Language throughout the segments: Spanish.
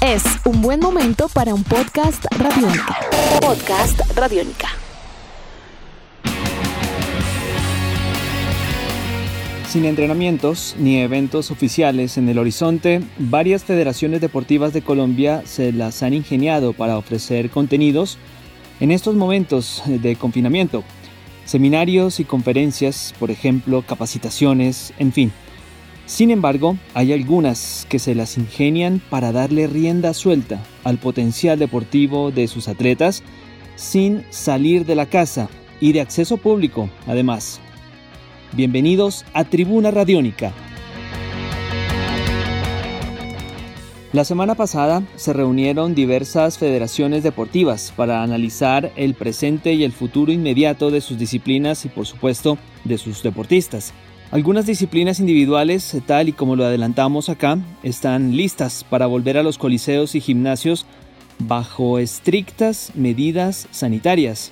Es un buen momento para un podcast radiónica. Podcast radiónica. Sin entrenamientos ni eventos oficiales en el horizonte, varias federaciones deportivas de Colombia se las han ingeniado para ofrecer contenidos en estos momentos de confinamiento. Seminarios y conferencias, por ejemplo, capacitaciones, en fin. Sin embargo, hay algunas que se las ingenian para darle rienda suelta al potencial deportivo de sus atletas sin salir de la casa y de acceso público, además. Bienvenidos a Tribuna Radiónica. La semana pasada se reunieron diversas federaciones deportivas para analizar el presente y el futuro inmediato de sus disciplinas y por supuesto de sus deportistas. Algunas disciplinas individuales, tal y como lo adelantamos acá, están listas para volver a los coliseos y gimnasios bajo estrictas medidas sanitarias.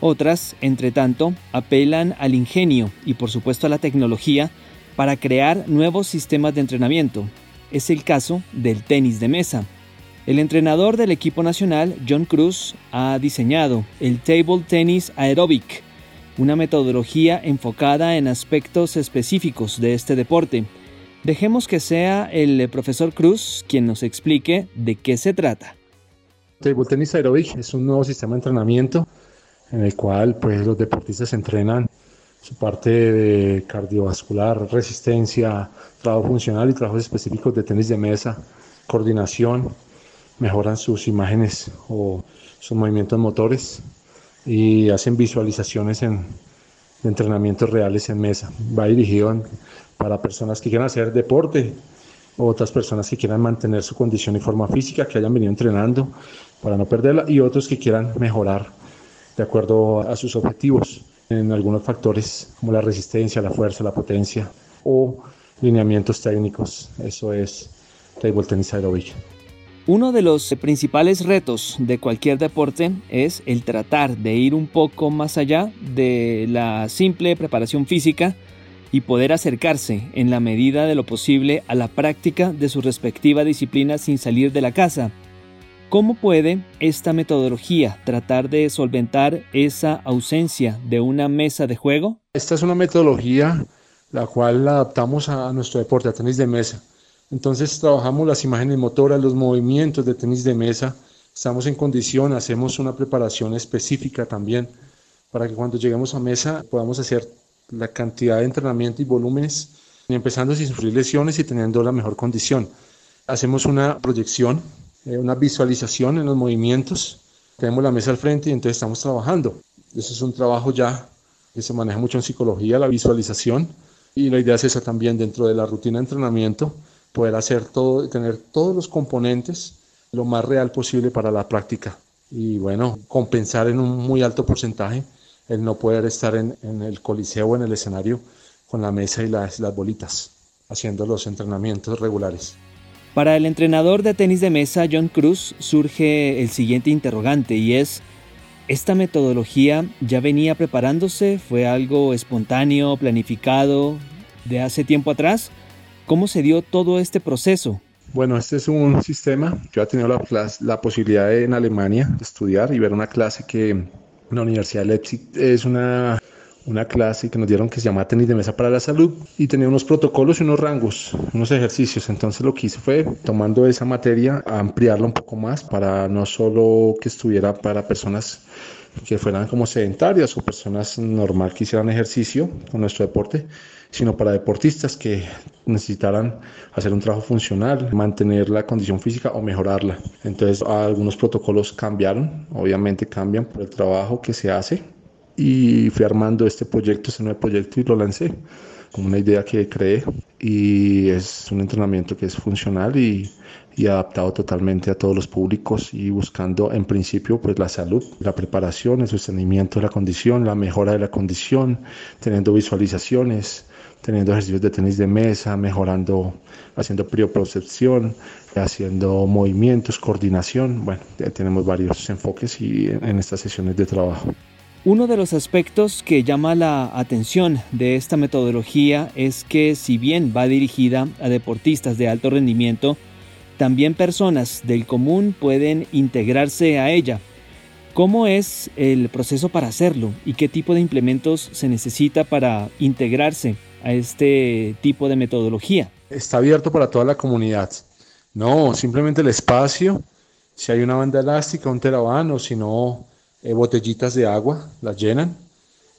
Otras, entre tanto, apelan al ingenio y por supuesto a la tecnología para crear nuevos sistemas de entrenamiento. Es el caso del tenis de mesa. El entrenador del equipo nacional, John Cruz, ha diseñado el Table Tennis Aerobic, una metodología enfocada en aspectos específicos de este deporte. Dejemos que sea el profesor Cruz quien nos explique de qué se trata. Table Tennis Aerobic es un nuevo sistema de entrenamiento en el cual pues, los deportistas entrenan su parte de cardiovascular, resistencia, trabajo funcional y trabajos específicos de tenis de mesa, coordinación, mejoran sus imágenes o sus movimientos motores y hacen visualizaciones en, de entrenamientos reales en mesa. Va dirigido para personas que quieran hacer deporte, otras personas que quieran mantener su condición y forma física, que hayan venido entrenando para no perderla, y otros que quieran mejorar de acuerdo a sus objetivos en algunos factores como la resistencia, la fuerza, la potencia o lineamientos técnicos. Eso es table tennis aerobic. Uno de los principales retos de cualquier deporte es el tratar de ir un poco más allá de la simple preparación física y poder acercarse en la medida de lo posible a la práctica de su respectiva disciplina sin salir de la casa. ¿Cómo puede esta metodología tratar de solventar esa ausencia de una mesa de juego? Esta es una metodología la cual la adaptamos a nuestro deporte, a tenis de mesa entonces trabajamos las imágenes motoras, los movimientos de tenis de mesa, estamos en condición, hacemos una preparación específica también para que cuando lleguemos a mesa podamos hacer la cantidad de entrenamiento y volúmenes, empezando sin sufrir lesiones y teniendo la mejor condición. Hacemos una proyección, eh, una visualización en los movimientos, tenemos la mesa al frente y entonces estamos trabajando. Eso es un trabajo ya que se maneja mucho en psicología, la visualización, y la idea es esa también dentro de la rutina de entrenamiento, poder hacer todo, tener todos los componentes lo más real posible para la práctica y bueno, compensar en un muy alto porcentaje el no poder estar en, el coliseo o en el escenario con la mesa y las, las bolitas, haciendo los entrenamientos regulares. Para el entrenador de tenis de mesa John Cruz surge el siguiente interrogante y es, ¿esta metodología ya venía preparándose? ¿Fue algo espontáneo, planificado de hace tiempo atrás? ¿Cómo se dio todo este proceso? Bueno, este es un sistema. Yo he tenido la, la posibilidad de, en Alemania estudiar y ver una clase que la Universidad de Leipzig es una, una clase que nos dieron que se llama tenis de mesa para la salud y tenía unos protocolos y unos rangos, unos ejercicios. Entonces lo que hice fue, tomando esa materia, ampliarla un poco más para no solo que estuviera para personas que fueran como sedentarias o personas normal que hicieran ejercicio con nuestro deporte, sino para deportistas que necesitaran hacer un trabajo funcional, mantener la condición física o mejorarla. Entonces algunos protocolos cambiaron, obviamente cambian por el trabajo que se hace y fui armando este proyecto, este nuevo proyecto y lo lancé como una idea que creé y es un entrenamiento que es funcional y, y, adaptado totalmente a todos los públicos y buscando en principio pues la salud, la preparación, el sostenimiento de la condición, la mejora de la condición, teniendo visualizaciones, teniendo ejercicios de tenis de mesa, mejorando, haciendo prioprocepción, haciendo movimientos, coordinación. Bueno, tenemos varios enfoques y en estas sesiones de trabajo. Uno de los aspectos que llama la atención de esta metodología es que si bien va dirigida a deportistas de alto rendimiento, también personas del común pueden integrarse a ella. ¿Cómo es el proceso para hacerlo y qué tipo de implementos se necesita para integrarse a este tipo de metodología? Está abierto para toda la comunidad. No, simplemente el espacio, si hay una banda elástica, un terabán o si no, eh, botellitas de agua, las llenan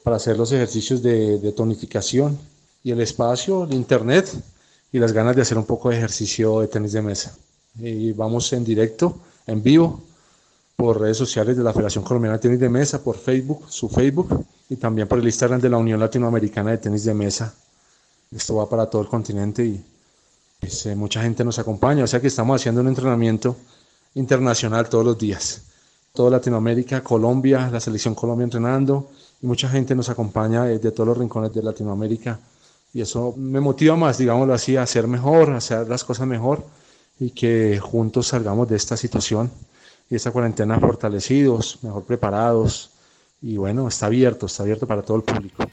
para hacer los ejercicios de, tonificación. Y el espacio, el internet y las ganas de hacer un poco de ejercicio de tenis de mesa. Y vamos en directo, en vivo, por redes sociales de la Federación Colombiana de Tenis de Mesa, por Facebook, su Facebook, y también por el Instagram de la Unión Latinoamericana de Tenis de Mesa. Esto va para todo el continente y pues, eh, mucha gente nos acompaña, o sea que estamos haciendo un entrenamiento internacional todos los días. Toda Latinoamérica, Colombia, la selección Colombia entrenando, y mucha gente nos acompaña desde todos los rincones de Latinoamérica. Y eso me motiva más, digámoslo así, a hacer mejor, a hacer las cosas mejor y que juntos salgamos de esta situación y esta cuarentena fortalecidos, mejor preparados y bueno, está abierto, está abierto para todo el público.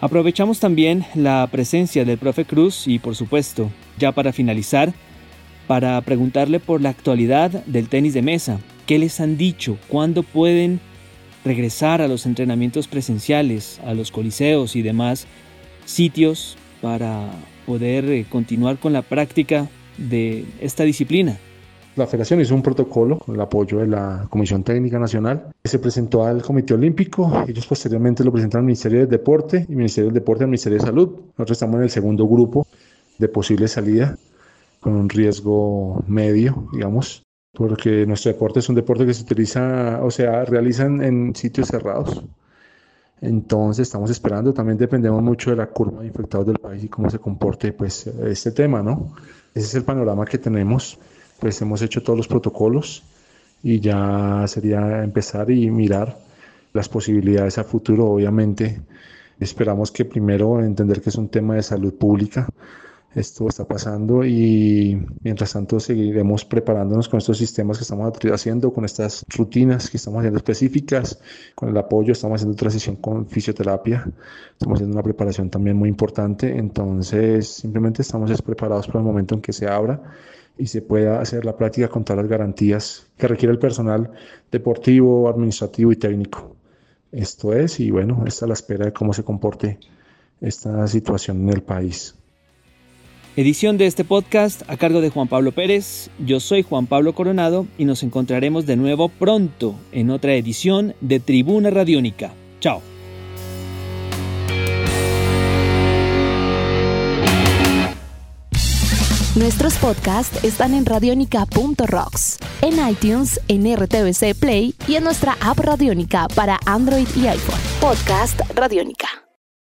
Aprovechamos también la presencia del profe Cruz y por supuesto, ya para finalizar, para preguntarle por la actualidad del tenis de mesa. ¿Qué les han dicho? ¿Cuándo pueden regresar a los entrenamientos presenciales, a los coliseos y demás sitios para poder eh, continuar con la práctica de esta disciplina? La federación hizo un protocolo con el apoyo de la Comisión Técnica Nacional se presentó al Comité Olímpico. Ellos posteriormente lo presentaron al Ministerio del Deporte y Ministerio del Deporte al Ministerio de Salud. Nosotros estamos en el segundo grupo de posible salida con un riesgo medio, digamos, porque nuestro deporte es un deporte que se utiliza, o sea, realizan en sitios cerrados. Entonces estamos esperando, también dependemos mucho de la curva de infectados del país y cómo se comporte pues este tema, ¿no? Ese es el panorama que tenemos pues hemos hecho todos los protocolos y ya sería empezar y mirar las posibilidades a futuro. Obviamente esperamos que primero entender que es un tema de salud pública. Esto está pasando y mientras tanto seguiremos preparándonos con estos sistemas que estamos haciendo, con estas rutinas que estamos haciendo específicas, con el apoyo, estamos haciendo transición con fisioterapia, estamos haciendo una preparación también muy importante, entonces simplemente estamos preparados para el momento en que se abra y se pueda hacer la práctica con todas las garantías que requiere el personal deportivo, administrativo y técnico. Esto es, y bueno, esta es la espera de cómo se comporte esta situación en el país. Edición de este podcast a cargo de Juan Pablo Pérez. Yo soy Juan Pablo Coronado y nos encontraremos de nuevo pronto en otra edición de Tribuna Radiónica. Chao. Nuestros podcasts están en radionica.rocks, en iTunes, en RTVC Play y en nuestra app Radionica para Android y iPhone. Podcast Radionica.